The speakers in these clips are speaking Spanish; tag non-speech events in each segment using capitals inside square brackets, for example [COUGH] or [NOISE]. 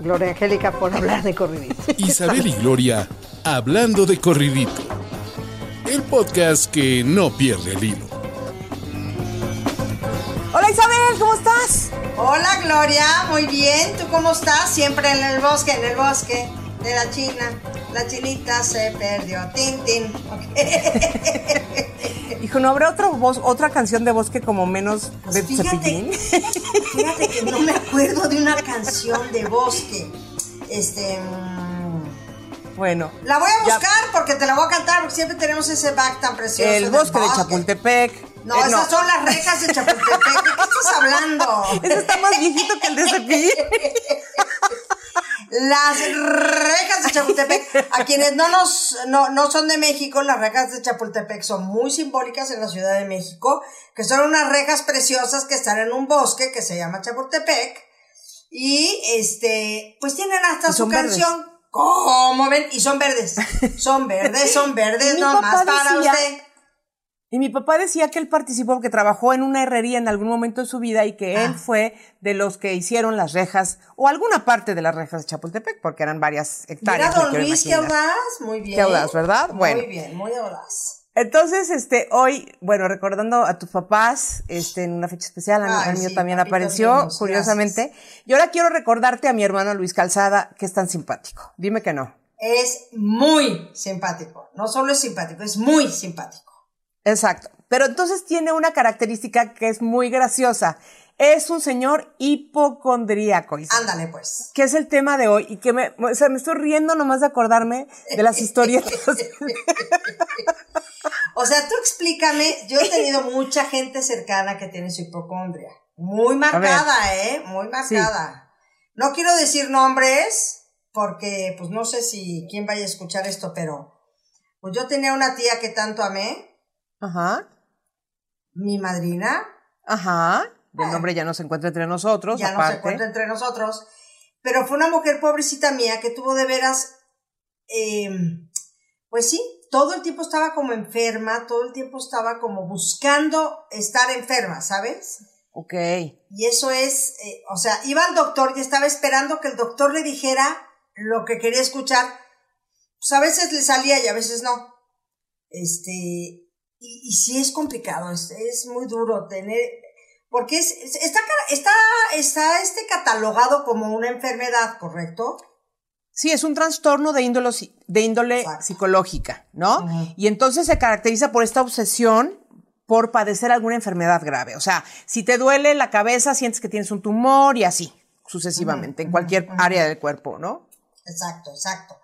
Gloria Angélica, por hablar de corridito. [LAUGHS] Isabel y Gloria hablando de corridito. El podcast que no pierde el hilo. Hola Isabel, ¿cómo estás? Hola Gloria, muy bien. ¿Tú cómo estás? Siempre en el bosque, en el bosque de la China. La chinita se perdió. Tin, tin. [LAUGHS] Hijo, ¿no habrá otra voz, otra canción de bosque como menos de Pues fíjate, Cepillín? fíjate que no me acuerdo de una canción de bosque. Este. mm, Bueno. La voy a ya- buscar porque te la voy a cantar porque siempre tenemos ese back tan precioso. El bosque de Chapultepec. No, Eh, esas son las rejas de Chapultepec. ¿De qué estás hablando? [LAUGHS] Ese está más viejito que el de Cepillín. [LAUGHS] Las rejas de Chapultepec. A quienes no nos no, no son de México, las rejas de Chapultepec son muy simbólicas en la Ciudad de México, que son unas rejas preciosas que están en un bosque que se llama Chapultepec. Y este, pues tienen hasta su son verdes. canción. ¿Cómo ven? Y son verdes. [LAUGHS] Son verdes, son verdes, nomás para decía- usted. Y mi papá decía que él participó, que trabajó en una herrería en algún momento de su vida y que él Ah. fue de los que hicieron las rejas, o alguna parte de las rejas de Chapultepec, porque eran varias Mira, hectáreas. don quiero Luis, qué audaz. Muy bien. Qué audaz, ¿verdad? Bueno. Muy bien, muy audaz. Entonces, este, hoy, bueno, recordando a tus papás, este, en una fecha especial, Ay, mío sí, también papitos apareció, curiosamente. Y ahora quiero recordarte a mi hermano Luis Calzada, que es tan simpático. Dime que no. Es muy simpático. No solo es simpático, es muy simpático. Exacto. Pero entonces tiene una característica que es muy graciosa. Es un señor hipocondríaco. Isabel, Ándale, pues. Que es el tema de hoy y que me, o sea, me estoy riendo nomás de acordarme de las historietas. [LAUGHS] O sea, tú explícame, yo he tenido mucha gente cercana que tiene su hipocondria. Muy marcada, ¿eh? Muy marcada. No quiero decir nombres, porque pues no sé si quién vaya a escuchar esto, pero pues yo tenía una tía que tanto amé, Ajá, mi madrina, ajá. El nombre ya no se encuentra entre nosotros, ya no se encuentra entre nosotros, pero fue una mujer pobrecita mía que tuvo de veras, eh, pues sí, todo el tiempo estaba como enferma, todo el tiempo estaba como buscando estar enferma, ¿sabes? Ok. Y eso es, eh, o sea, iba al doctor y estaba esperando que el doctor le dijera lo que quería escuchar. Pues a veces le salía y a veces no. Este, y, y sí es complicado, es, es muy duro tener, porque es, es- está, está, está este catalogado como una enfermedad, ¿correcto? Sí, es un trastorno de índole, de índole Exacto. psicológica, ¿no? Y entonces se caracteriza por esta obsesión por padecer alguna enfermedad grave. O sea, si te duele la cabeza, sientes que tienes un tumor y así, sucesivamente, en cualquier área del cuerpo, ¿no? Exacto, exacto.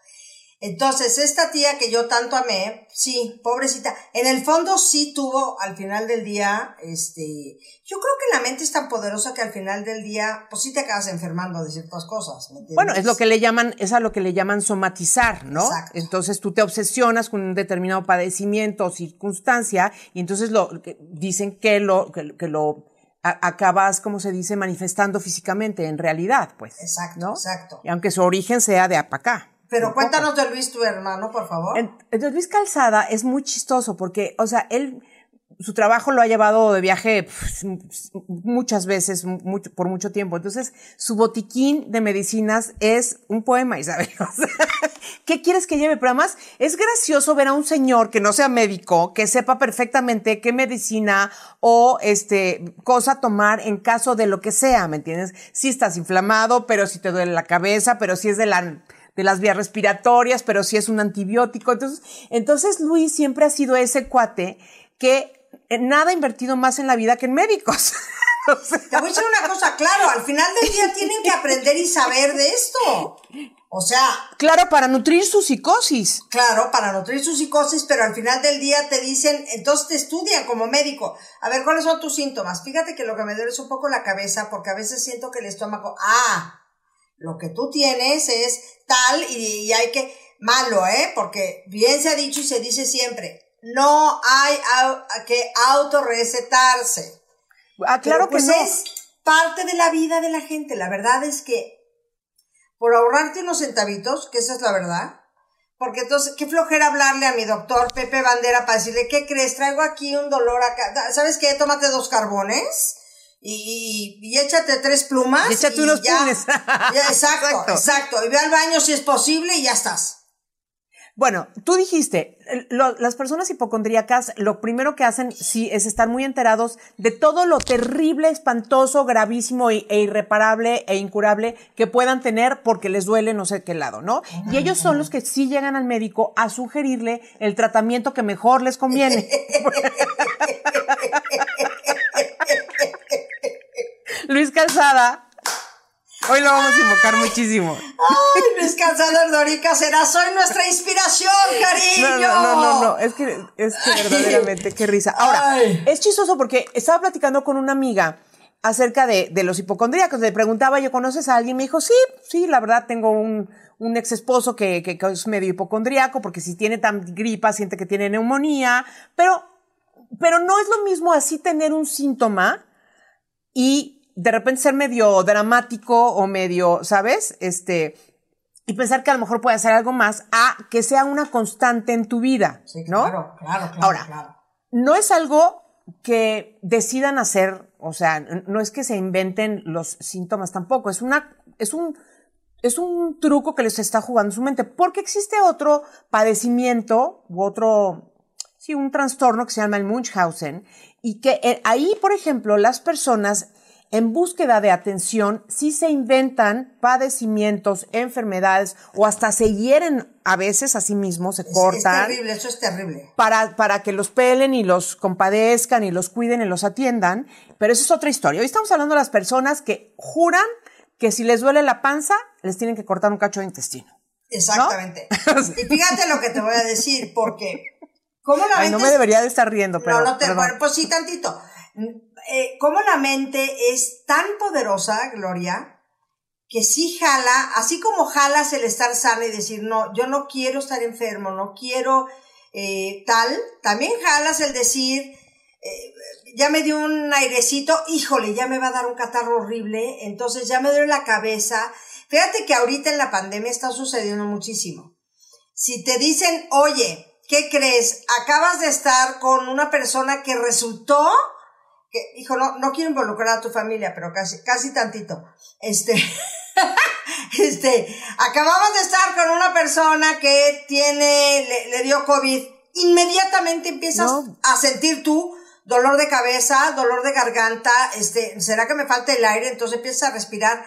Entonces, esta tía que yo tanto amé, sí, pobrecita, en el fondo sí tuvo al final del día, este, yo creo que la mente es tan poderosa que al final del día, pues sí te acabas enfermando de ciertas cosas, ¿me entiendes? Bueno, es lo que le llaman, es a lo que le llaman somatizar, ¿no? Exacto. Entonces tú te obsesionas con un determinado padecimiento o circunstancia y entonces lo que- dicen que lo que, que lo a- acabas, como se dice, manifestando físicamente en realidad, pues. Exacto, ¿no? exacto. Y aunque su origen sea de acá. Pero cuéntanos de Luis, tu hermano, por favor. En- Entonces Luis Calzada es muy chistoso porque, o sea, él, su trabajo lo ha llevado de viaje muchas veces, mucho- por mucho tiempo. Entonces, su botiquín de medicinas es un poema, Isabel. [LAUGHS] O sea, ¿Qué quieres que lleve? Pero además, es gracioso ver a un señor que no sea médico, que sepa perfectamente qué medicina o este cosa tomar en caso de lo que sea, ¿me entiendes? Si estás inflamado, pero si te duele la cabeza, pero si es de la de las vías respiratorias, pero si es un antibiótico. Entonces, entonces Luis siempre ha sido ese cuate que eh, nada ha invertido más en la vida que en médicos. [LAUGHS] O sea, Te voy a decir una cosa, claro, al final del día tienen que aprender y saber de esto. O sea, claro, para nutrir su psicosis. Claro, para nutrir su psicosis, pero al final del día te dicen, entonces te estudian como médico. A ver, ¿cuáles son tus síntomas? Fíjate que lo que me duele es un poco la cabeza, porque a veces siento que el estómago, ah, lo que tú tienes es tal y, y hay que, malo, ¿eh? Porque bien se ha dicho y se dice siempre, no hay au- que autorrecetarse. Ah, claro que pues, no. es parte de la vida de la gente. La verdad es que por ahorrarte unos centavitos, que esa es la verdad, porque entonces, qué flojera hablarle a mi doctor Pepe Bandera para decirle, ¿qué crees? Traigo aquí un dolor acá. ¿Sabes qué? Tómate dos carbones y, y, échate tres plumas. Y échate unos ya- punes. ya, [LAUGHS] exacto, Exacto. exacto, Y ve al baño si es posible y ya estás. Bueno, tú dijiste, lo- las personas hipocondríacas lo primero que hacen sí es estar muy enterados de todo lo terrible, espantoso, gravísimo e, e irreparable e incurable que puedan tener porque les duele no sé qué lado, ¿no? Y ellos son los que sí llegan al médico a sugerirle el tratamiento que mejor les conviene. [LAUGHS] Luis Calzada, hoy lo vamos a invocar muchísimo. Ay, Luis Calzado Dorica será soy nuestra inspiración, No, cariño. no, no, no, no, es que, es que verdaderamente, qué risa. Ahora, Ay. es chistoso porque estaba platicando con una amiga acerca de, de los hipocondríacos. Le preguntaba, ¿yo conoces a alguien? Me dijo, sí, sí, la verdad tengo un, un ex esposo que, que, que es medio hipocondríaco porque si tiene tan gripa siente que tiene neumonía, pero, pero no es lo mismo así tener un síntoma y de repente ser medio dramático o medio, ¿sabes? Este, y pensar que a lo mejor puede hacer algo más a que sea una constante en tu vida, Sí, ¿no? claro, claro, claro, Ahora, claro. no es algo que decidan hacer, o sea, no es que se inventen los síntomas tampoco, es una, es un, es un truco que les está jugando su mente, porque existe otro padecimiento u otro, sí, un trastorno que se llama el Munchausen, y que eh, ahí, por ejemplo, las personas en búsqueda de atención sí se inventan padecimientos, enfermedades, o hasta se hieren a veces a sí mismos, se Es- cortan Es terrible, eso es terrible. para, para que los pelen y los compadezcan y los cuiden y los atiendan. Pero eso es otra historia. Hoy estamos hablando de las personas que juran que si les duele la panza, les tienen que cortar un cacho de intestino. Exactamente. [LAUGHS] Y fíjate lo que te voy a decir, porque ¿cómo la Ay, no me debería de estar riendo, pero. no, no te, bueno, pues sí, tantito. Eh, cómo la mente es tan poderosa, Gloria, que sí jala, así como jalas el estar sana y decir, no, yo no quiero estar enfermo, no quiero eh, tal, también jalas el decir, eh, ya me dio un airecito, híjole, ya me va a dar un catarro horrible, entonces ya me duele la cabeza. Fíjate que ahorita en la pandemia está sucediendo muchísimo. Si te dicen, oye, ¿qué crees? Acabas de estar con una persona que resultó, que, hijo, no, no quiero involucrar a tu familia, pero casi, casi tantito. Este, [LAUGHS] este, acababas de estar con una persona que tiene, le, le dio COVID, inmediatamente empiezas No. a sentir tú dolor de cabeza, dolor de garganta, este, ¿será que me falta el aire? Entonces empiezas a respirar.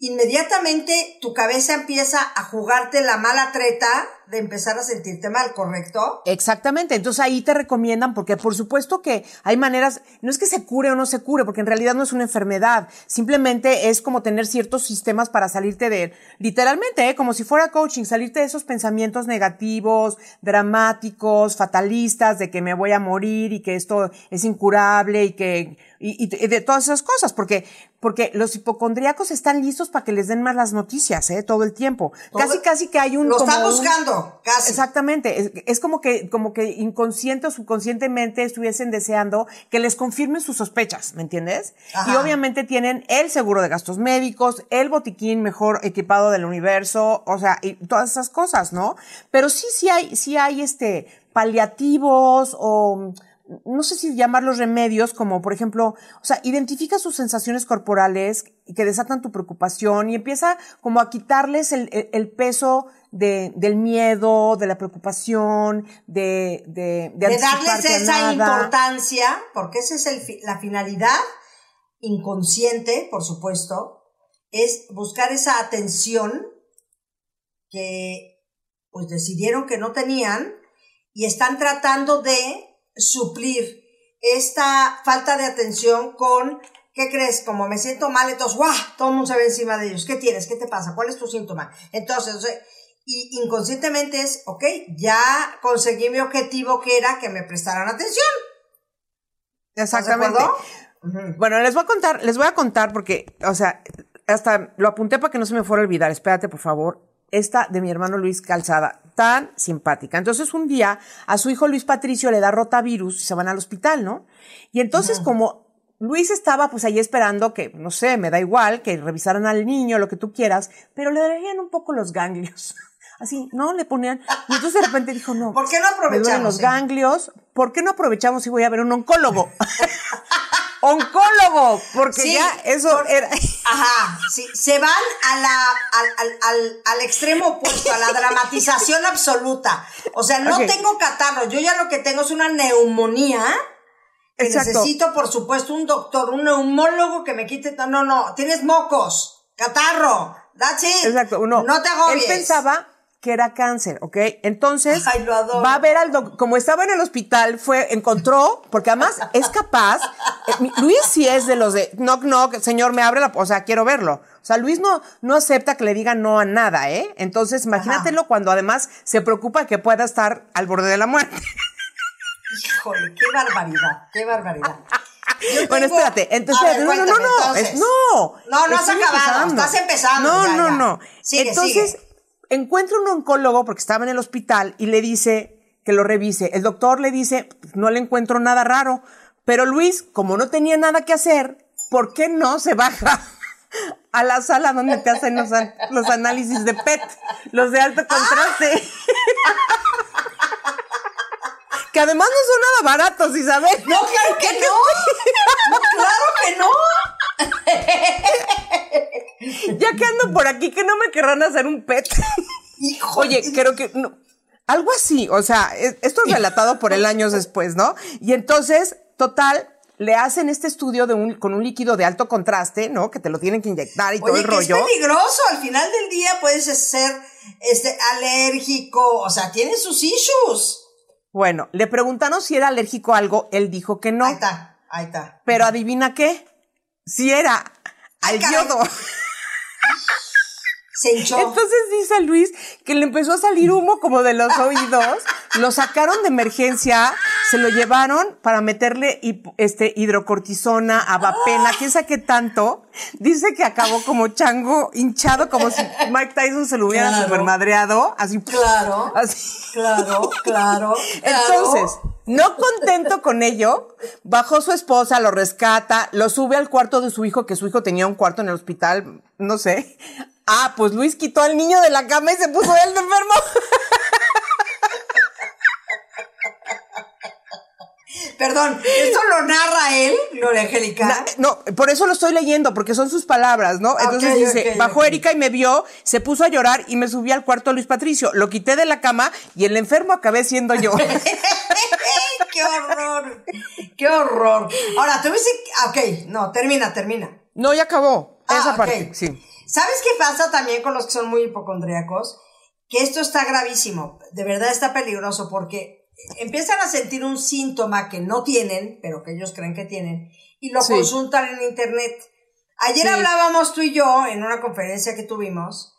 Inmediatamente tu cabeza empieza a jugarte la mala treta de empezar a sentirte mal, ¿correcto? Exactamente, entonces ahí te recomiendan, porque por supuesto que hay maneras, no es que se cure o no se cure, porque en realidad no es una enfermedad, simplemente es como tener ciertos sistemas para salirte de, literalmente, ¿eh? como si fuera coaching, salirte de esos pensamientos negativos, dramáticos, fatalistas, de que me voy a morir y que esto es incurable y que, y, y- de todas esas cosas, porque, porque los hipocondríacos están listos para que les den más las noticias, ¿eh? Todo el tiempo. Casi, casi que hay un... Lo están como buscando, casi. Exactamente, es, es como que, como que inconsciente o subconscientemente estuviesen deseando que les confirmen sus sospechas, ¿me entiendes? Ajá. Y obviamente tienen el seguro de gastos médicos, el botiquín mejor equipado del universo, o sea, y todas esas cosas, ¿no? Pero sí, sí hay, sí hay este paliativos o no sé si llamarlos remedios, como por ejemplo, o sea, identifica sus sensaciones corporales que desatan tu preocupación y empieza como a quitarles el, el- el peso de, del miedo, de la preocupación, de, de, de, de darles esa nada. importancia, porque esa es el la finalidad inconsciente, por supuesto, es buscar esa atención que pues decidieron que no tenían y están tratando de suplir esta falta de atención con ¿Qué crees? Como me siento mal, entonces, ¡guau! Todo el mundo se ve encima de ellos. ¿Qué tienes? ¿Qué te pasa? ¿Cuál es tu síntoma? Entonces, y inconscientemente es, ok, ya conseguí mi objetivo que era que me prestaran atención. ¿Estás de Exactamente. Bueno, les voy a contar, les voy a contar porque, o sea, hasta lo apunté para que no se me fuera a olvidar, espérate por favor, esta de mi hermano Luis Calzada, tan simpática. Entonces un día a su hijo Luis Patricio le da rotavirus y se van al hospital, ¿no? Y entonces como Luis estaba pues ahí esperando que, no sé, me da igual, que revisaran al niño, lo que tú quieras, pero le darían un poco los ganglios. [LAUGHS] Así, ¿no? Le ponían. Y entonces de repente dijo, no. ¿Por qué no me duelen aprovechamos? los eh? ganglios. ¿Por qué no aprovechamos y voy a ver un oncólogo? [LAUGHS] oncólogo, porque Sí, ya eso por- era. Ajá, sí, se van a la, al, al, al, al extremo opuesto, a la dramatización [LAUGHS] absoluta. O sea, no tengo catarro, yo ya lo que tengo es una neumonía. Que Exacto. necesito, por supuesto, un doctor, un neumólogo que me quite. No, no, no, tienes mocos, catarro, that's it. Exacto, uno. No te agobies. Él pensaba que era cáncer, ¿ok? Entonces, Ay, lo adoro. va a ver al doctor, como estaba en el hospital, fue, encontró, porque además es capaz, eh, Luis sí es de los de, knock, knock, señor, me abre la, o sea, quiero verlo. O sea, Luis no, no acepta que le digan no a nada, ¿eh? Entonces, imagínatelo cuando además se preocupa que pueda estar al borde de la muerte. Híjole, qué barbaridad, qué barbaridad. [LAUGHS] Bueno, espérate, entonces, ver, no, no, no, no, es- no. No, no has acabado, empezando. estás empezando. No, ya, no, ya. no. Sigue, entonces, sigue. Encuentra un oncólogo porque estaba en el hospital y le dice que lo revise. El doctor le dice, no le encuentro nada raro. Pero Luis, como no tenía nada que hacer, ¿por qué no se baja [LAUGHS] a la sala donde te hacen los, an- los análisis de PET, los de alto contraste? [LAUGHS] que además no son nada baratos, Isabel. No, claro que [LAUGHS] no. No, claro que no. [LAUGHS] Ya que ando por aquí, que no me querrán hacer un PET. [LAUGHS] Híjole. Oye, creo que no, algo así, o sea, es- esto es relatado por el años después, ¿no? Y entonces, total, le hacen este estudio de un, con un líquido de alto contraste, ¿no? Que te lo tienen que inyectar y todo el que es rollo. peligroso. Al final del día puedes ser este, alérgico. O sea, tiene sus issues. Bueno, le preguntaron si era alérgico a algo, él dijo que no. Ahí está, ahí está. Pero adivina qué, si era al Ay, caray. yodo. Se hinchó. Entonces dice Luis que le empezó a salir humo como de los oídos, lo sacaron de emergencia, se lo llevaron para meterle este hidrocortisona, abapena, quién sabe qué tanto. Dice que acabó como chango hinchado, como si Mike Tyson se lo hubiera Claro. supermadreado, así. Claro. Así. Claro, claro. Entonces, no contento con ello, bajó su esposa, lo rescata, lo sube al cuarto de su hijo, que su hijo tenía un cuarto en el hospital, no sé. Ah, pues Luis quitó al niño de la cama y se puso él de enfermo. Perdón, ¿esto lo narra él, Gloria Angélica? Na- No, por eso lo estoy leyendo, porque son sus palabras, ¿no? Entonces Ok, dice, bajó. Erika y me vio, se puso a llorar y me subí al cuarto de Luis Patricio. Lo quité de la cama y el enfermo acabé siendo yo. [LAUGHS] ¡Qué horror! ¡Qué horror! Ahora, te dice... Ok, no, termina, termina. no, ya acabó. Ah, Esa parte, sí. ¿Sabes qué pasa también con los que son muy hipocondríacos? Que esto está gravísimo, de verdad está peligroso porque empiezan a sentir un síntoma que no tienen, pero que ellos creen que tienen, y lo Sí. consultan en internet. Ayer Sí. hablábamos tú y yo en una conferencia que tuvimos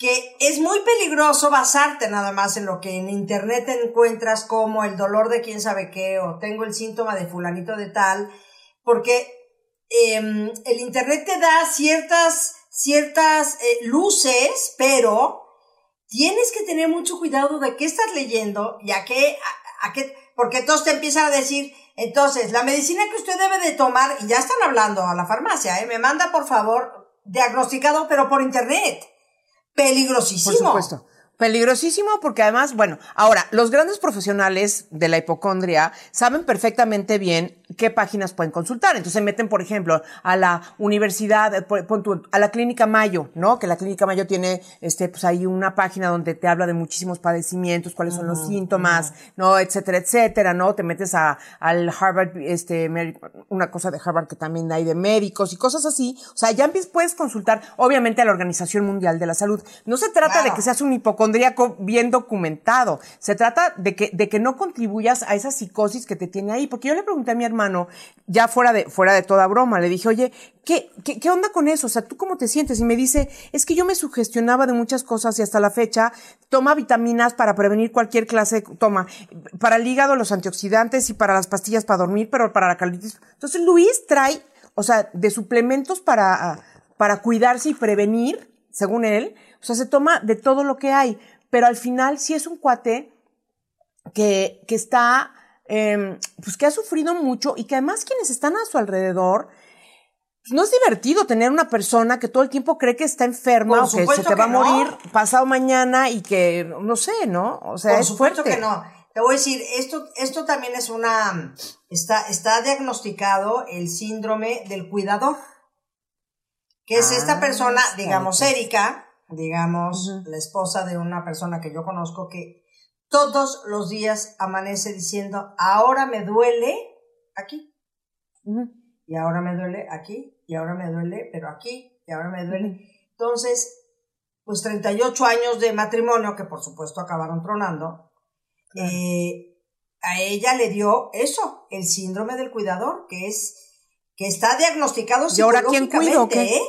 que es muy peligroso basarte nada más en lo que en internet encuentras como el dolor de quién sabe qué o tengo el síntoma de fulanito de tal, porque em, el internet te da ciertas, ciertas eh, luces, pero tienes que tener mucho cuidado de qué estás leyendo y a qué, a, a qué, porque todos te empiezan a decir, entonces, la medicina que usted debe de tomar, y ya están hablando a la farmacia, ¿eh? me manda por favor diagnosticado, pero por internet. Peligrosísimo. Por supuesto. Peligrosísimo porque además, bueno, ahora, los grandes profesionales de la hipocondria saben perfectamente bien qué páginas pueden consultar. Entonces se meten, por ejemplo, a la universidad, eh, a la Clínica Mayo, ¿no? Que la Clínica Mayo tiene, este, pues ahí una página donde te habla de muchísimos padecimientos, cuáles son los síntomas, ¿no? Etcétera, etcétera, ¿no? Te metes a, al Harvard, este, una cosa de Harvard que también hay de médicos y cosas así. O sea, ya puedes consultar, obviamente, a la Organización Mundial de la Salud. No se trata de que seas un bien documentado. Se trata de que, de que no contribuyas a esa psicosis que te tiene ahí. Porque yo le pregunté a mi hermano, ya fuera de, fuera de toda broma, le dije, oye, ¿qué, qué, qué onda con eso? O sea, ¿tú cómo te sientes? Y me dice, es que yo me sugestionaba de muchas cosas y hasta la fecha toma vitaminas para prevenir cualquier clase, de- toma, para el hígado los antioxidantes y para las pastillas para dormir, pero para la calitis. Entonces Luis trae, o sea, de suplementos para, para cuidarse y prevenir, según él. O sea, se toma de todo lo que hay. Pero al final sí es un cuate que, que está, em, pues que ha sufrido mucho y que además quienes están a su alrededor, pues no es divertido tener una persona que todo el tiempo cree que está enferma o que se te va a que no. morir pasado mañana y que, no sé, ¿no? O sea, Por es supuesto fuerte. que no. Te voy a decir, esto, esto también es una, está, está diagnosticado el síndrome del cuidador, que es Ah, esta persona, está digamos. Erika, digamos, la esposa de una persona que yo conozco que todos los días amanece diciendo, ahora me duele aquí, y ahora me duele aquí, y ahora me duele, pero aquí, y ahora me duele. Entonces, pues 38 años de matrimonio, que por supuesto acabaron tronando, eh, a ella le dio eso, el síndrome del cuidador, que es, que está diagnosticado ¿Y ahora quién cuido psicológicamente? ¿eh?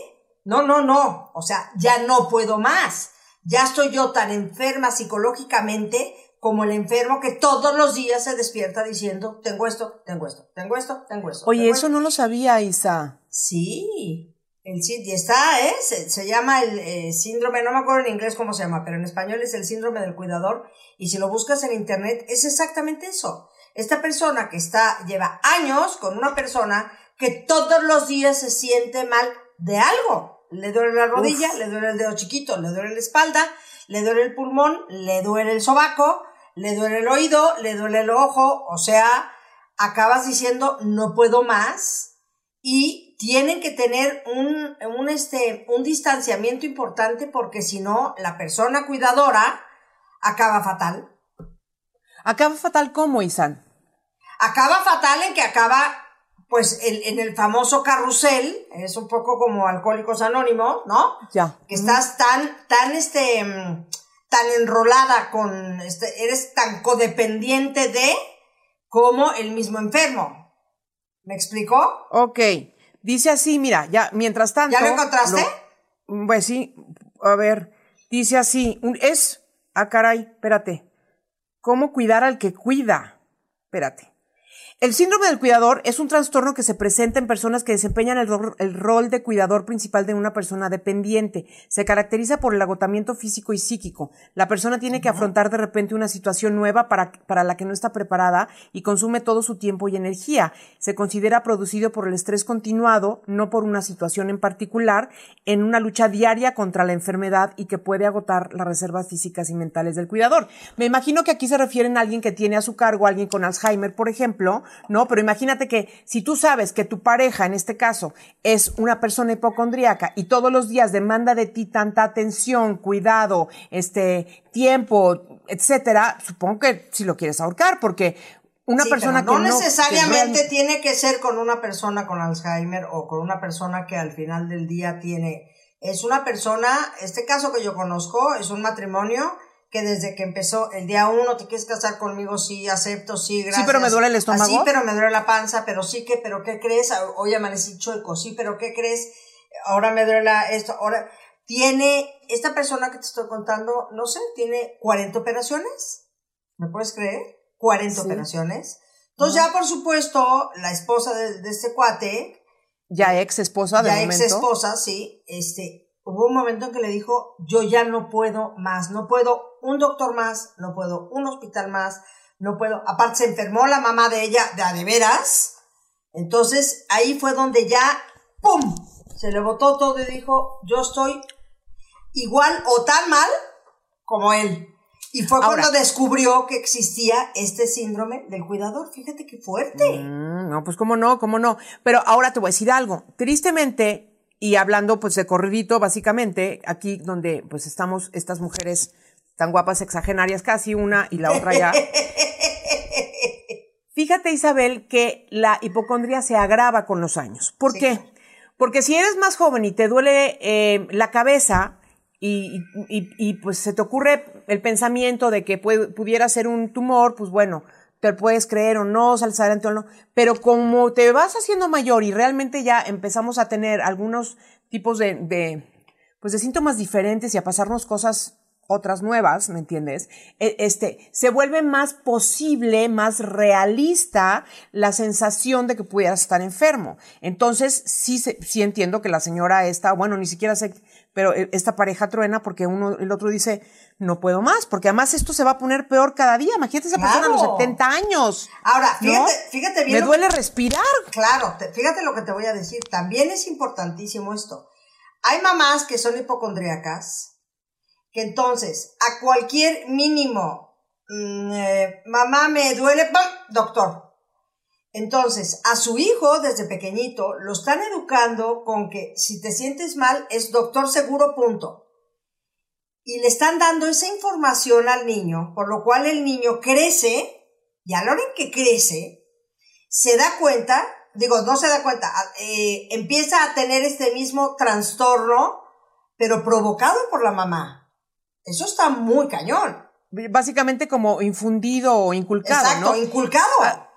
No, no, no, o sea, ya no puedo más. Ya estoy yo tan enferma psicológicamente como el enfermo que todos los días se despierta diciendo, tengo esto, tengo esto, tengo esto, tengo esto. Oye, tengo eso no lo sabía, Isa. Sí, el, y está, ¿eh? Se, se llama el eh, síndrome, no me acuerdo en inglés cómo se llama, pero en español es el síndrome del cuidador. Y si lo buscas en internet, es exactamente eso. Esta persona que está, lleva años con una persona que todos los días se siente mal de algo. Le duele la rodilla, Uf. le duele el dedo chiquito, le duele la espalda, le duele el pulmón, le duele el sobaco, le duele el oído, le duele el ojo, o sea, acabas diciendo no puedo más y tienen que tener un, un, este, un distanciamiento importante porque si no, la persona cuidadora acaba fatal. Acaba fatal como, Isan. Acaba fatal en que acaba, pues, el- en el famoso carrusel, es un poco como Alcohólicos Anónimos, ¿no? Ya. que estás tan, tan, este, mm, tan enrolada con, este, eres tan codependiente de como el mismo enfermo. ¿Me explicó? Ok. Dice así, mira, ya, mientras tanto. ¿Ya lo encontraste? lo- pues sí, a ver, dice así, es, ah, caray, espérate. ¿Cómo cuidar al que cuida? Espérate. El síndrome del cuidador es un trastorno que se presenta en personas que desempeñan el, ro- el rol de cuidador principal de una persona dependiente. Se caracteriza por el agotamiento físico y psíquico. La persona tiene que afrontar de repente una situación nueva para, para la que no está preparada y consume todo su tiempo y energía. Se considera producido por el estrés continuado, no por una situación en particular, en una lucha diaria contra la enfermedad y que puede agotar las reservas físicas y mentales del cuidador. Me imagino que aquí se refieren a alguien que tiene a su cargo, alguien con Alzheimer, por ejemplo, ¿no? Pero imagínate que si tú sabes que tu pareja, en este caso, es una persona hipocondríaca y todos los días demanda de ti tanta atención, cuidado, este, tiempo, etcétera, supongo que si lo quieres ahorcar, porque una Sí, persona pero que no necesariamente que tiene que ser con una persona con Alzheimer o con una persona que al final del día tiene es una persona este caso que yo conozco es un matrimonio que desde que empezó el día uno te quieres casar conmigo sí acepto sí gracias pero me duele el estómago. sí pero me duele la panza pero sí que pero qué crees hoy amanecí chueco sí pero qué crees ahora me duele la- esto ahora tiene esta persona que te estoy contando no sé tiene 40 operaciones ¿me puedes creer? 40 Sí. operaciones. Entonces ya por supuesto la esposa de, de este cuate, ya ex esposa de ya momento. ex esposa, sí, este, hubo un momento en que le dijo, yo ya no puedo más, no puedo un doctor más, no puedo un hospital más, no puedo, aparte se enfermó la mamá de ella, de a de veras, entonces ahí fue donde ya, ¡pum! Se le botó todo y dijo, yo estoy igual o tan mal como él. Y fue Ahora- cuando descubrió que existía este síndrome del cuidador. Fíjate qué fuerte. Mm, no, pues cómo no, cómo no. Pero ahora te voy a decir algo. Tristemente, y hablando pues de corridito, básicamente, aquí donde pues estamos estas mujeres tan guapas, exagenarias, casi una y la otra ya. [LAUGHS] Fíjate, Isabel, que la hipocondria se agrava con los años. ¿Por Sí. qué? Porque si eres más joven y te duele eh, la cabeza y, y- y, pues se te ocurre el pensamiento de que puede- pudiera ser un tumor, pues bueno, te puedes creer o no, sales adelante o no. Pero como te vas haciendo mayor y realmente ya empezamos a tener algunos tipos de, de, pues de síntomas diferentes y a pasarnos cosas otras nuevas, ¿me entiendes? E- Este, se vuelve más posible, más realista la sensación de que pudieras estar enfermo. Entonces, sí, sí entiendo que la señora esta, bueno, ni siquiera sé, pero eh, esta pareja truena porque uno, el otro dice, no puedo más, porque además esto se va a poner peor cada día. Imagínate esa persona a los Claro. 70 años. Ahora, ¿no? fíjate, fíjate bien. Me duele que- respirar. Claro, te- fíjate lo que te voy a decir. También es importantísimo esto. Hay mamás que son hipocondríacas, que entonces a cualquier mínimo, mm, eh, mamá me duele, ¡pam! doctor. Entonces, a su hijo desde pequeñito lo están educando con que si te sientes mal es doctor seguro, punto. Y le están dando esa información al niño, por lo cual el niño crece, y a la hora en que crece, se da cuenta, digo, no se da cuenta, eh, empieza a tener este mismo trastorno, pero provocado por la mamá. Eso está muy cañón. Básicamente como infundido o inculcado, Exacto, ¿no? inculcado. Ah,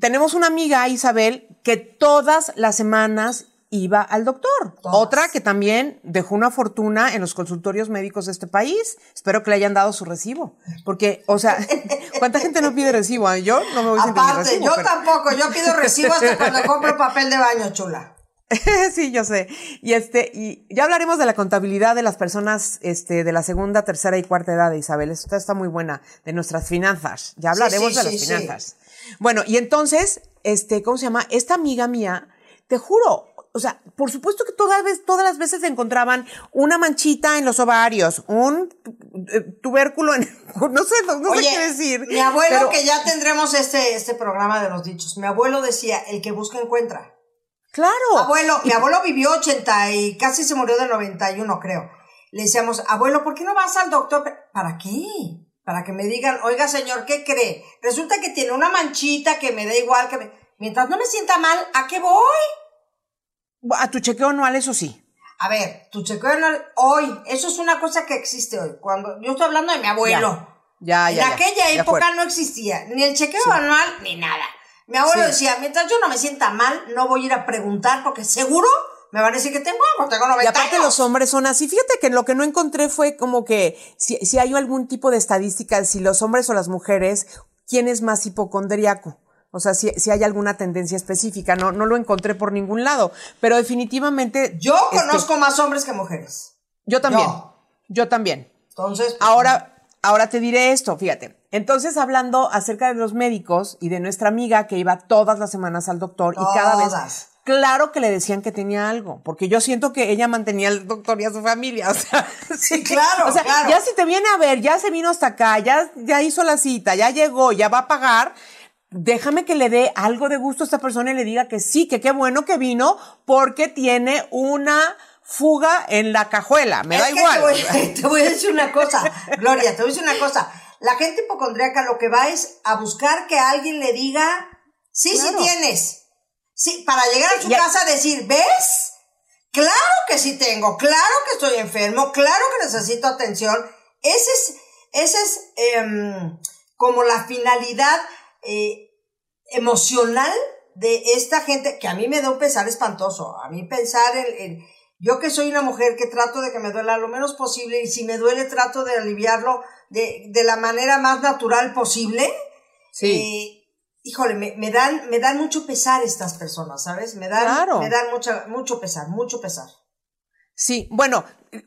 tenemos una amiga, Isabel, que todas las semanas iba al doctor. Todas. Otra que también dejó una fortuna en los consultorios médicos de este país. Espero que le hayan dado su recibo. Porque, o sea, [LAUGHS] ¿cuánta gente no pide recibo? Ah, Yo no me voy a sentir mi Aparte, recibo. yo pero- tampoco, yo pido recibo hasta [LAUGHS] cuando compro papel de baño, chula. [LAUGHS] sí, yo sé. Y este, y ya hablaremos de la contabilidad de las personas, este, de la segunda, tercera y cuarta edad de Isabel. Esto está muy buena, de nuestras finanzas. Ya hablaremos sí, de sí, las sí. finanzas. Bueno, y entonces, este, ¿cómo se llama? Esta amiga mía, te juro, o sea, por supuesto que todas, las veces encontraban una manchita en los ovarios, un eh, tubérculo en, [LAUGHS] no sé, no, no sé qué decir. Mi abuelo, pero- que ya tendremos este, este programa de los dichos, mi abuelo decía, el que busca encuentra. Claro. Abuelo, mi abuelo vivió 80 y casi se murió de 91, creo. Le decíamos, abuelo, ¿por qué no vas al doctor? ¿Para qué? Para que me digan, oiga, señor, ¿qué cree? Resulta que tiene una manchita que me da igual que me... Mientras no me sienta mal, ¿a qué voy? A tu chequeo anual, eso sí. A ver, tu chequeo anual hoy, eso es una cosa que existe hoy. Cuando yo estoy hablando de mi abuelo. Ya, ya, en aquella época no existía ni el chequeo anual ni nada. Mi abuelo Sí. decía, mientras yo no me sienta mal, no voy a ir a preguntar porque seguro me van a decir que tengo tengo 90 Y aparte años. los hombres son así. Fíjate que lo que no encontré fue como que si, si hay algún tipo de estadística, si los hombres o las mujeres, ¿quién es más hipocondriaco? O sea, si, si hay alguna tendencia específica, no, no lo encontré por ningún lado. Pero definitivamente. Yo este, conozco más hombres que mujeres. Yo también. yo. Yo también. Entonces, pues, Ahora, ahora te diré esto, fíjate. Entonces, hablando acerca de los médicos y de nuestra amiga que iba todas las semanas al doctor y cada vez. Claro que le decían que tenía algo, porque yo siento que ella mantenía al doctor y a su familia, [LAUGHS] o sea, Sí, claro, o sea, claro. ya si te viene a ver, ya se vino hasta acá, ya, ya hizo la cita, ya llegó, ya va a pagar. Déjame que le dé algo de gusto a esta persona y le diga que sí, que qué bueno que vino porque tiene una fuga en la cajuela. Me es da igual. Te voy, [LAUGHS] te voy a decir una cosa, Gloria, te voy a decir una cosa. La gente hipocondríaca lo que va es a buscar que alguien le diga, sí, Claro. sí tienes. Sí, para llegar a su y a- casa a decir, ¿ves? Claro que sí tengo, claro que estoy enfermo, claro que necesito atención. Ese es, ese es em, como la finalidad eh, emocional de esta gente, que a mí me da un pesar espantoso. A mí pensar en, en- yo que soy una mujer que trato de que me duela lo menos posible y si me duele trato de aliviarlo de, de la manera más natural posible. Sí. Eh, híjole, me, me dan, me dan mucho pesar estas personas, ¿sabes? Me dan, Claro. me dan mucha, mucho pesar, mucho pesar. Sí, bueno,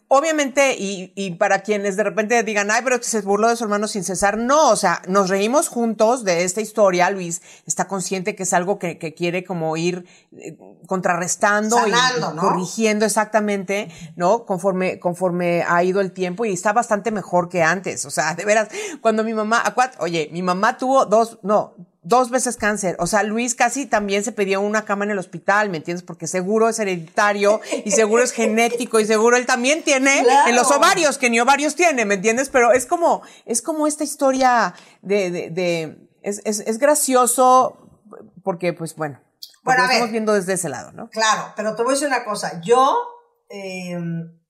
obviamente, y, y para quienes de repente digan, ay, pero se burló de su hermano sin cesar, no, o sea, nos reímos juntos de esta historia, Luis está consciente que es algo que, que quiere como ir eh, contrarrestando Sanando, y ¿no? corrigiendo exactamente, ¿no? Conforme, conforme ha ido el tiempo y está bastante mejor que antes, o sea, de veras, cuando mi mamá, oye, mi mamá tuvo dos, no, dos veces cáncer. O sea, Luis casi también se pedía una cama en el hospital, ¿me entiendes? Porque seguro es hereditario y seguro es genético y seguro él también tiene Claro. en los ovarios, que ni ovarios tiene, ¿me entiendes? Pero es como, es como esta historia de, de, de es, es, es gracioso porque, pues bueno, Bueno, lo ver. estamos viendo desde ese lado, ¿no? Claro, pero te voy a decir una cosa. Yo, eh,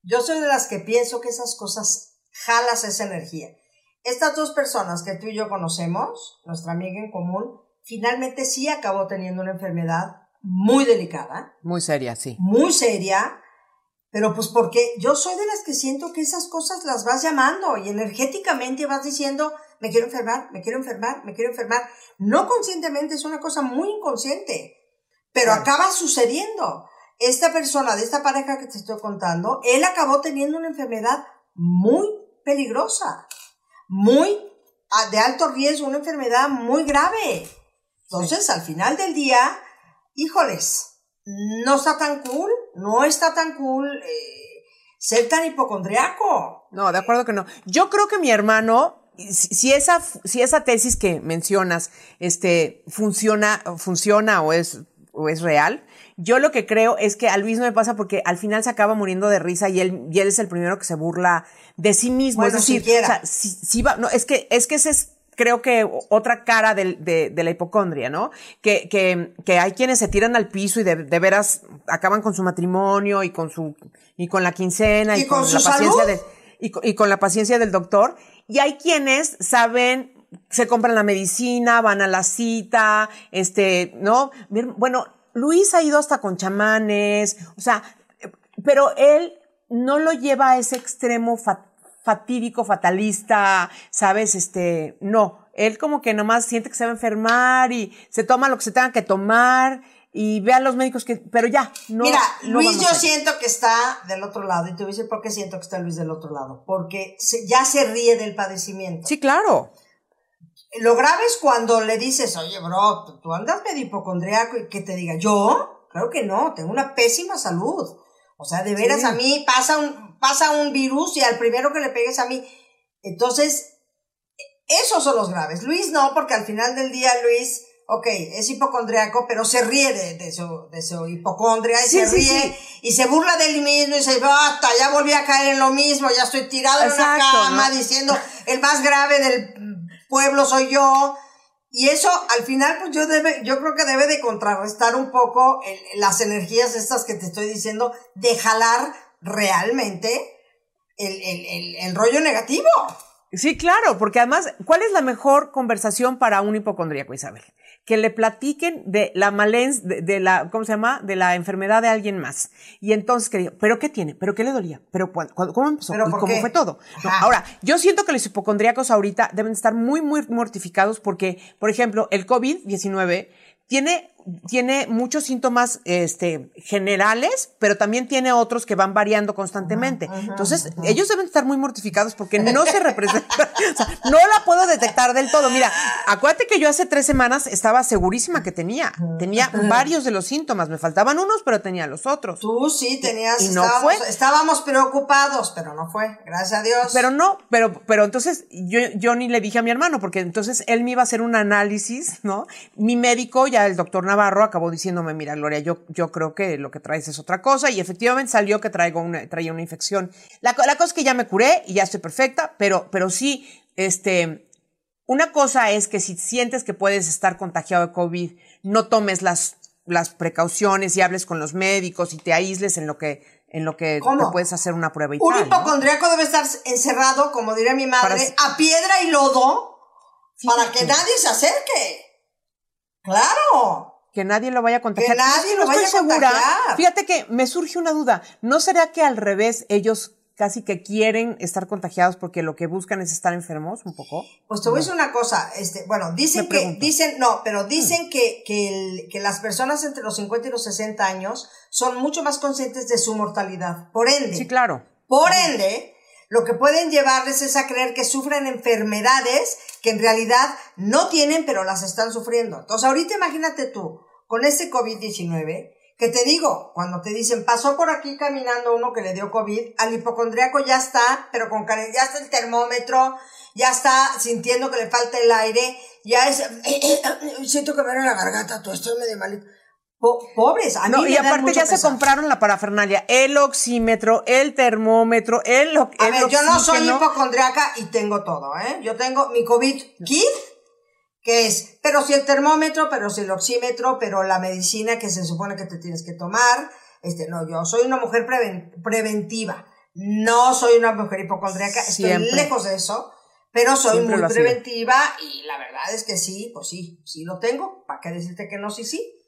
yo soy de las que pienso que esas cosas jalas esa energía. Estas dos personas que tú y yo conocemos, nuestra amiga en común, finalmente sí acabó teniendo una enfermedad muy delicada, Muy seria, sí. muy seria, Pero pues porque yo soy de las que siento que esas cosas las vas llamando y energéticamente vas diciendo, me quiero enfermar, me quiero enfermar, me quiero enfermar. No conscientemente, es una cosa muy inconsciente, pero acaba sucediendo. Esta persona de esta pareja que te estoy contando, él acabó teniendo una enfermedad muy peligrosa, muy de alto riesgo, una enfermedad muy grave. Entonces, al final del día, híjoles, no está tan cool, no está tan cool eh, ser tan hipocondriaco. No, de acuerdo que no. Yo creo que mi hermano, si esa, si esa tesis que mencionas, este, funciona, funciona o es, o es real, yo lo que creo es que a Luis no me pasa porque al final se acaba muriendo de risa y él, y él es el primero que se burla de sí mismo. es decir, o sea, si, va, no, es que, es que ese es creo que otra cara de, de, de la hipocondria, ¿no? Que, que, que, hay quienes se tiran al piso y de, de, veras acaban con su matrimonio y con su, y con la quincena y, con, la paciencia de, y, y con la paciencia del doctor. Y hay quienes saben se compran la medicina, van a la cita, este, ¿no? Bueno, Luis ha ido hasta con chamanes, o sea, pero él no lo lleva a ese extremo fatídico, fatalista, ¿sabes? Este, no, él como que nomás siente que se va a enfermar y se toma lo que se tenga que tomar y ve a los médicos que, pero ya, no. Mira, Luis yo siento que está del otro lado y te voy a decir por qué siento que está Luis del otro lado, porque ya se ríe del padecimiento. Sí, claro. Lo grave es cuando le dices, oye, bro, tú andas medio hipocondriaco y que te diga, ¿yo? Claro que no, tengo una pésima salud. O sea, de veras a mí pasa un, pasa un virus y al primero que le pegues a mí. Entonces, esos son los graves. Luis no, porque al final del día Luis, ok, es hipocondriaco, pero se ríe de, su, de su hipocondria y se ríe y se burla de él mismo y dice, basta, ya volví a caer en lo mismo, ya estoy tirado en una cama diciendo el más grave del pueblo soy yo. Y eso, al final, pues yo debe, yo creo que debe de contrarrestar un poco las energías estas que te estoy diciendo, de jalar realmente el, el, el rollo negativo. Sí, claro, porque además, ¿cuál es la mejor conversación para un hipocondríaco, Isabel? que le platiquen de la malens, de, la, ¿cómo se llama? De la enfermedad de alguien más. Y entonces, que ¿pero qué tiene? ¿Pero qué le dolía? ¿Pero cómo empezó? ¿Y cómo fue todo? ahora, yo siento que los hipocondríacos ahorita deben estar muy, muy mortificados porque, por ejemplo, el COVID-19 tiene tiene muchos síntomas este, generales, pero también tiene otros que van variando constantemente. Entonces, ellos deben estar muy mortificados porque no se representa, [LAUGHS] o sea, no la puedo detectar del todo. Mira, acuérdate que yo hace tres semanas estaba segurísima que tenía, tenía varios de los síntomas, me faltaban unos, pero tenía los otros. Tú sí tenías, y no estábamos, fue. estábamos preocupados, pero no fue, gracias a Dios. Pero no, pero, pero entonces yo, yo ni le dije a mi hermano, porque entonces él me iba a hacer un análisis, ¿no? Mi médico, ya el doctor Navarro acabó diciéndome, mira, Gloria, yo, yo creo que lo que traes es otra cosa y efectivamente salió que traigo una, traía una infección. La, la cosa es que ya me curé y ya estoy perfecta, pero, pero sí, este, una cosa es que si sientes que puedes estar contagiado de COVID, no tomes las, las precauciones y hables con los médicos y te aísles en lo que, en lo que te puedes hacer una prueba y Un hipocondríaco debe estar encerrado, como diría mi madre, a piedra y lodo para que nadie se acerque. Claro. Que nadie lo vaya a contagiar. Que nadie lo vaya a contagiar. Fíjate que me surge una duda. ¿No será que al revés ellos casi que quieren estar contagiados porque lo que buscan es estar enfermos un poco? Pues te voy a decir una cosa, este, bueno, dicen que, dicen, no, pero dicen mm. que, que, el, que las personas entre los 50 y los 60 años son mucho más conscientes de su mortalidad. Por ende. Sí, claro. Por ende, lo que pueden llevarles es a creer que sufren enfermedades que en realidad no tienen, pero las están sufriendo. Entonces, ahorita imagínate tú, con este COVID-19, que te digo, cuando te dicen, pasó por aquí caminando uno que le dio COVID, al hipocondriaco ya está, pero con ya está el termómetro, ya está sintiendo que le falta el aire, ya es, [CLEARS THROAT] siento que me duele la garganta, tú estoy medio malito pobres. A no, y aparte ya se compraron la parafernalia, el oxímetro, el termómetro, el, A ver, yo no soy hipocondriaca y tengo todo, ¿eh? Yo tengo mi COVID kit, que es, pero si el termómetro, pero si el oxímetro, pero la medicina que se supone que te tienes que tomar. Este, no, yo soy una mujer preventiva. No soy una mujer hipocondriaca, estoy lejos de eso, pero soy muy preventiva y la verdad es que sí, pues sí, sí lo tengo. ¿Para qué decirte que no? Sí, sí.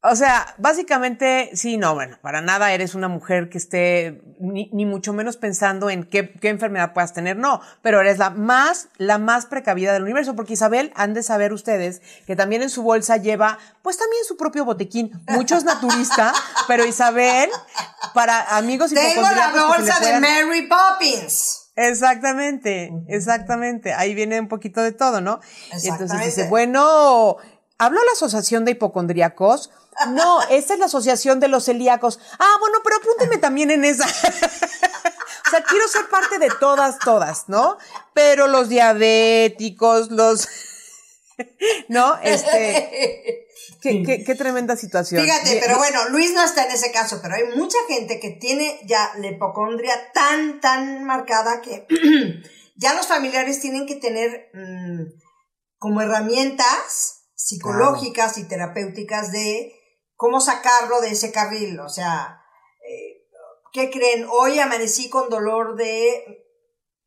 O sea, básicamente, sí, no, bueno, para nada eres una mujer que esté ni, ni mucho menos pensando en qué, qué, enfermedad puedas tener, no, pero eres la más, la más precavida del universo, porque Isabel, han de saber ustedes que también en su bolsa lleva, pues también su propio botiquín. Mucho es naturista, [LAUGHS] pero Isabel, para amigos y Tengo la bolsa de Mary Poppins. Exactamente, exactamente. Ahí viene un poquito de todo, ¿no? Entonces dice, bueno, ¿Habló la asociación de hipocondríacos? No, [LAUGHS] esta es la asociación de los celíacos. Ah, bueno, pero apúnteme también en esa. [LAUGHS] o sea, quiero ser parte de todas, todas, ¿no? Pero los diabéticos, los... [LAUGHS] ¿No? Este... Qué, qué, qué, tremenda situación. Fíjate, pero bueno, Luis no está en ese caso, pero hay mucha gente que tiene ya la hipocondria tan, tan marcada que [CLEARS THROAT] ya los familiares tienen que tener mmm, como herramientas psicológicas y terapéuticas de cómo sacarlo de ese carril. O sea, eh, ¿qué creen? Hoy amanecí con dolor de,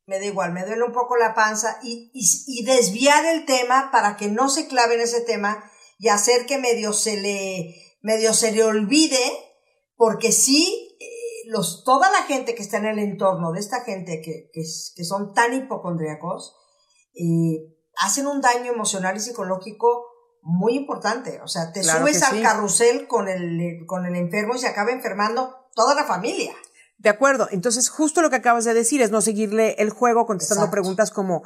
me da igual, me duele un poco la panza y, y, desviar el tema para que no se clave en ese tema y hacer que medio se le, medio se le olvide, porque sí, eh, los, toda la gente que está en el entorno de esta gente que, que, que son tan hipocondríacos, eh, hacen un daño emocional y psicológico muy importante. O sea, te claro subes al sí. carrusel con el, con el enfermo y se acaba enfermando toda la familia. De acuerdo. Entonces, justo lo que acabas de decir es no seguirle el juego contestando Exacto. preguntas como,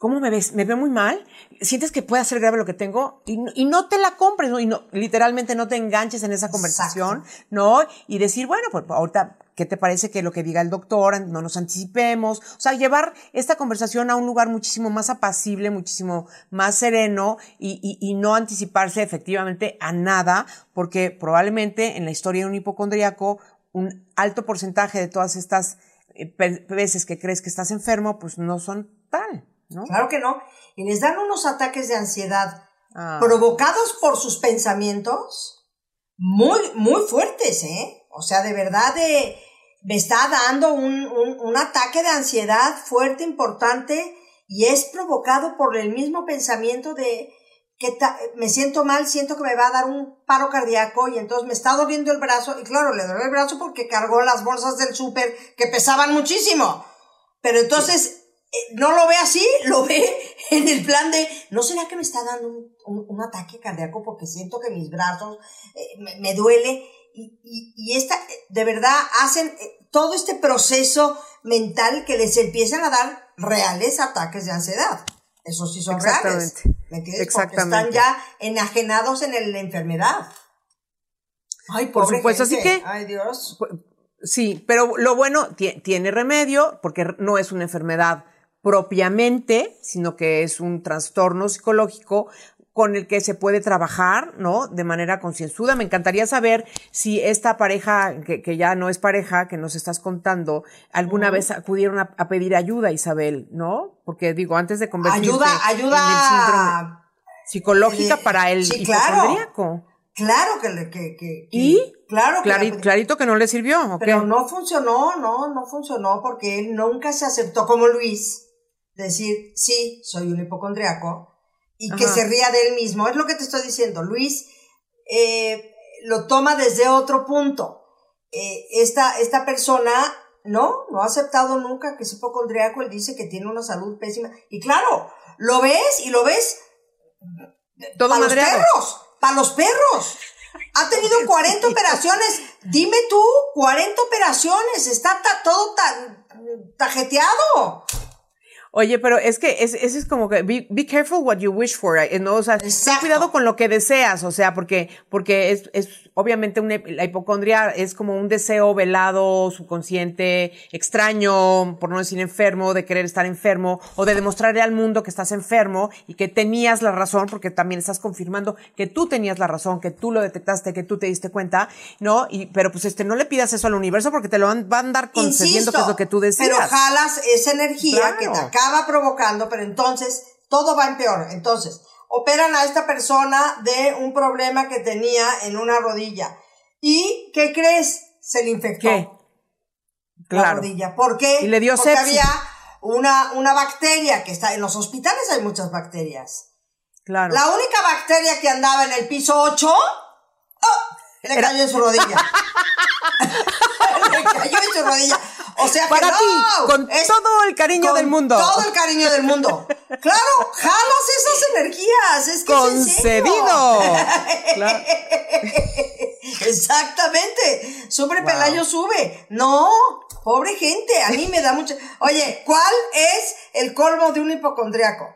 ¿cómo me ves? ¿Me veo muy mal? ¿Sientes que puede ser grave lo que tengo? Y, y no te la compres, ¿no? Y no, literalmente no te enganches en esa conversación, Exacto. ¿no? Y decir, bueno, pues ahorita, ¿qué te parece que lo que diga el doctor, no nos anticipemos? O sea, llevar esta conversación a un lugar muchísimo más apacible, muchísimo más sereno y, y, y no anticiparse efectivamente a nada, porque probablemente en la historia de un hipocondríaco, un alto porcentaje de todas estas eh, veces que crees que estás enfermo, pues no son tal. ¿No? Claro que no. Y les dan unos ataques de ansiedad ah. provocados por sus pensamientos muy, muy fuertes, ¿eh? O sea, de verdad, de, me está dando un, un, un ataque de ansiedad fuerte, importante, y es provocado por el mismo pensamiento de que me siento mal, siento que me va a dar un paro cardíaco y entonces me está doliendo el brazo, y claro, le duele el brazo porque cargó las bolsas del súper que pesaban muchísimo. Pero entonces, no lo ve así, lo ve [LAUGHS] en el plan de, ¿no será que me está dando un, un, un ataque cardíaco porque siento que mis brazos eh, me, me, duele? Y, y, y, esta, de verdad, hacen eh, todo este proceso mental que les empiezan a dar reales ataques de ansiedad. Eso sí son reales. ¿Me entiendes? Exactamente. Porque están ya enajenados en el, la enfermedad. Ay, por supuesto, gente. así que. Ay, Dios. Sí, pero lo bueno, tiene remedio, porque no es una enfermedad propiamente, sino que es un trastorno psicológico con el que se puede trabajar, ¿no? De manera concienzuda. Me encantaría saber si esta pareja, que, que, ya no es pareja, que nos estás contando, alguna uh -huh. vez acudieron a, a, pedir ayuda, Isabel, ¿no? Porque digo, antes de convertirte ayuda, ayuda en el síndrome psicológica eh, para el sí, hipocondríaco. Claro que, le, que, que, ¿Y? Claro que Clarito, clarito que no le sirvió, ¿o Pero no funcionó, no, no funcionó porque él nunca se aceptó como Luis decir, sí, soy un hipocondriaco, y Ajá. que se ría de él mismo. Es lo que te estoy diciendo. Luis eh, lo toma desde otro punto. Eh, esta, esta persona, no, no ha aceptado nunca que es hipocondriaco. Él dice que tiene una salud pésima. Y claro, lo ves y lo ves para los perros, para los perros. Ha tenido [LAUGHS] 40 operaciones. Dime tú, 40 operaciones. Está todo tan tajeteado. Oye, pero es que ese es, es, como que be, be, careful what you wish for, ¿no? O sea, ten cuidado con lo que deseas, o sea, porque, porque es, es obviamente una, la hipocondria es como un deseo velado, subconsciente, extraño, por no decir enfermo, de querer estar enfermo, o de demostrarle al mundo que estás enfermo y que tenías la razón, porque también estás confirmando que tú tenías la razón, que tú lo detectaste, que tú te diste cuenta, ¿no? Y, pero pues este, no le pidas eso al universo porque te lo van, van a andar concediendo Insisto, que es lo que tú deseas. Pero jalas esa energía claro. que te acaba provocando, pero entonces todo va en peor. Entonces, operan a esta persona de un problema que tenía en una rodilla. ¿Y qué crees? Se le infectó ¿Qué? la claro. rodilla. ¿Por qué? Y le dio Porque sepsis. había una, una bacteria que está en los hospitales hay muchas bacterias. Claro. La única bacteria que andaba en el piso 8 oh, Le cayó en su rodilla. [LAUGHS] Le cayó en su rodilla. O sea que Para no, ti, con es- todo el cariño con del mundo. Todo el cariño del mundo. Claro, jalas esas energías. Es que es en serio. Concedido. [LAUGHS] Claro. Exactamente. Sobre Pelayo sube. No, pobre gente. A mí me da mucha. Oye, ¿cuál es el colmo de un hipocondriaco?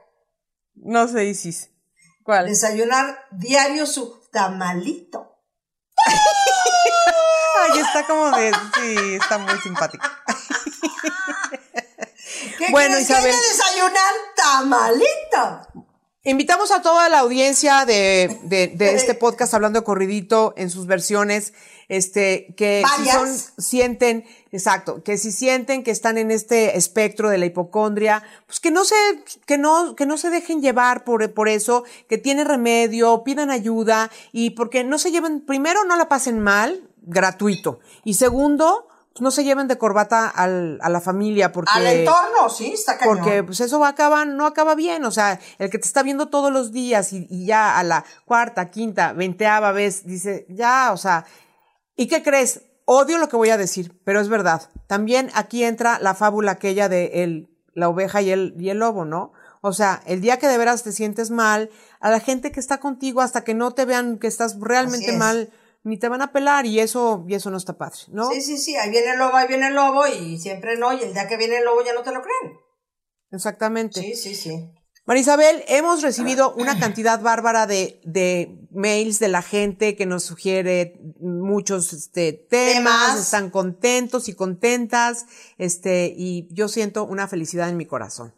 No sé, Isis. ¿Cuál? Desayunar diario su tamalito. [LAUGHS] Ay, está como de. Sí, está muy simpático. [LAUGHS] ¿Qué Bueno, Isabel. de desayunar tamalito? Invitamos a toda la audiencia de, de, de [LAUGHS] este podcast hablando de corridito en sus versiones, este, que si son, sienten, exacto, que si sienten que están en este espectro de la hipocondria, pues que no se, que no, que no se dejen llevar por, por eso, que tiene remedio, pidan ayuda y porque no se lleven, primero no la pasen mal, gratuito, y segundo, pues no se lleven de corbata al, a la familia porque Al entorno, sí, está cañón. porque pues eso va no acaba bien, o sea, el que te está viendo todos los días y, y ya a la cuarta, quinta, veinteava vez dice, ya, o sea, ¿y qué crees? Odio lo que voy a decir, pero es verdad. También aquí entra la fábula aquella de el, la oveja y el, y el lobo, ¿no? O sea, el día que de veras te sientes mal, a la gente que está contigo hasta que no te vean que estás realmente es. mal, ni te van a pelar y eso, y eso no está padre, ¿no? Sí, sí, sí, ahí viene el lobo, ahí viene el lobo y siempre no, y el día que viene el lobo ya no te lo creen. Exactamente. Sí, sí, sí. Marisabel, hemos recibido una cantidad bárbara de, de mails de la gente que nos sugiere muchos este, temas, Temas. están contentos y contentas, este, y yo siento una felicidad en mi corazón.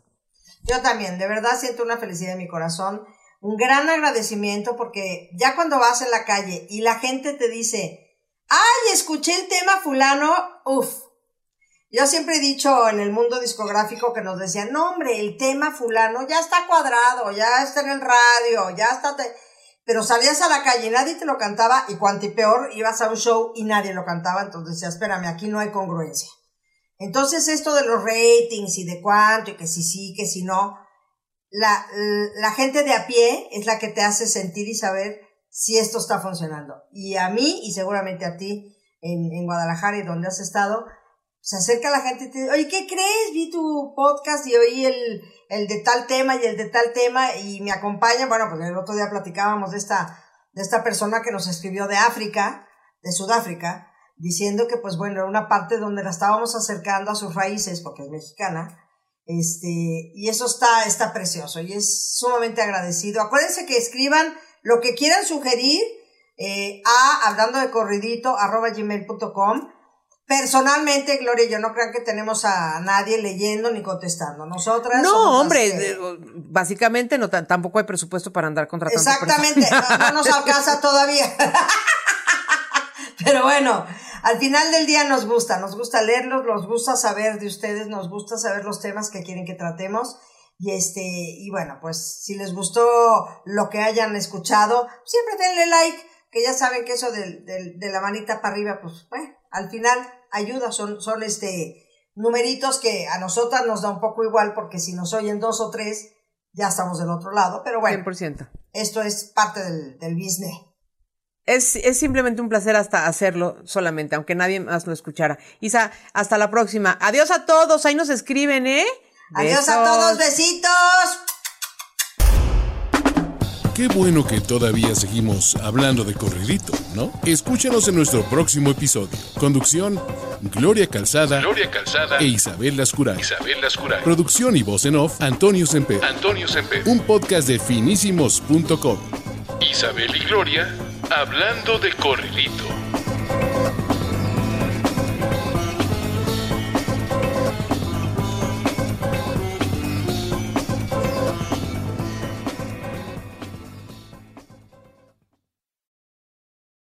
Yo también, de verdad siento una felicidad en mi corazón, un gran agradecimiento porque ya cuando vas en la calle y la gente te dice, ay, escuché el tema fulano, uff. Yo siempre he dicho en el mundo discográfico que nos decían, no hombre, el tema fulano ya está cuadrado, ya está en el radio, ya está... te-". Pero salías a la calle y nadie te lo cantaba y cuanto y peor ibas a un show y nadie lo cantaba, entonces decía, espérame, aquí no hay congruencia. Entonces esto de los ratings y de cuánto y que si sí, que si no, la, la gente de a pie es la que te hace sentir y saber si esto está funcionando. Y a mí y seguramente a ti en, en Guadalajara y donde has estado, se acerca la gente y te dice, oye, ¿qué crees? Vi tu podcast y oí el, el de tal tema y el de tal tema y me acompaña. Bueno, pues el otro día platicábamos de esta, de esta persona que nos escribió de África, de Sudáfrica, diciendo que pues bueno, era una parte donde la estábamos acercando a sus raíces, porque es mexicana, este, y eso está, está precioso y es sumamente agradecido. Acuérdense que escriban lo que quieran sugerir eh, a hablando de corridito arroba gmail.com. Personalmente, Gloria, yo no crean que tenemos a nadie leyendo ni contestando. Nosotras. No, hombre, que- básicamente no, ta- tampoco hay presupuesto para andar contratando Exactamente, no, no nos alcanza [LAUGHS] todavía. Pero bueno, al final del día nos gusta, nos gusta leerlos, nos gusta saber de ustedes, nos gusta saber los temas que quieren que tratemos. Y este, y bueno, pues si les gustó lo que hayan escuchado, siempre denle like, que ya saben que eso del- del- de, la manita para arriba, pues bueno, al final ayuda, son, son este numeritos que a nosotras nos da un poco igual, porque si nos oyen dos o tres, ya estamos del otro lado, pero bueno. 100%. Esto es parte del, del business. Es, es simplemente un placer hasta hacerlo solamente, aunque nadie más lo escuchara. Isa, hasta la próxima. Adiós a todos, ahí nos escriben, ¿eh? Adiós a todos, besitos. Qué bueno que todavía seguimos hablando de corridito, ¿no? Escúchanos en nuestro próximo episodio. Conducción, Gloria Calzada, Gloria Calzada e Isabel Lascuray. Isabel Lascuray. Producción y voz en off, Antonio Semper. Antonio Semper. Un podcast de finísimos.com. Isabel y Gloria hablando de corridito.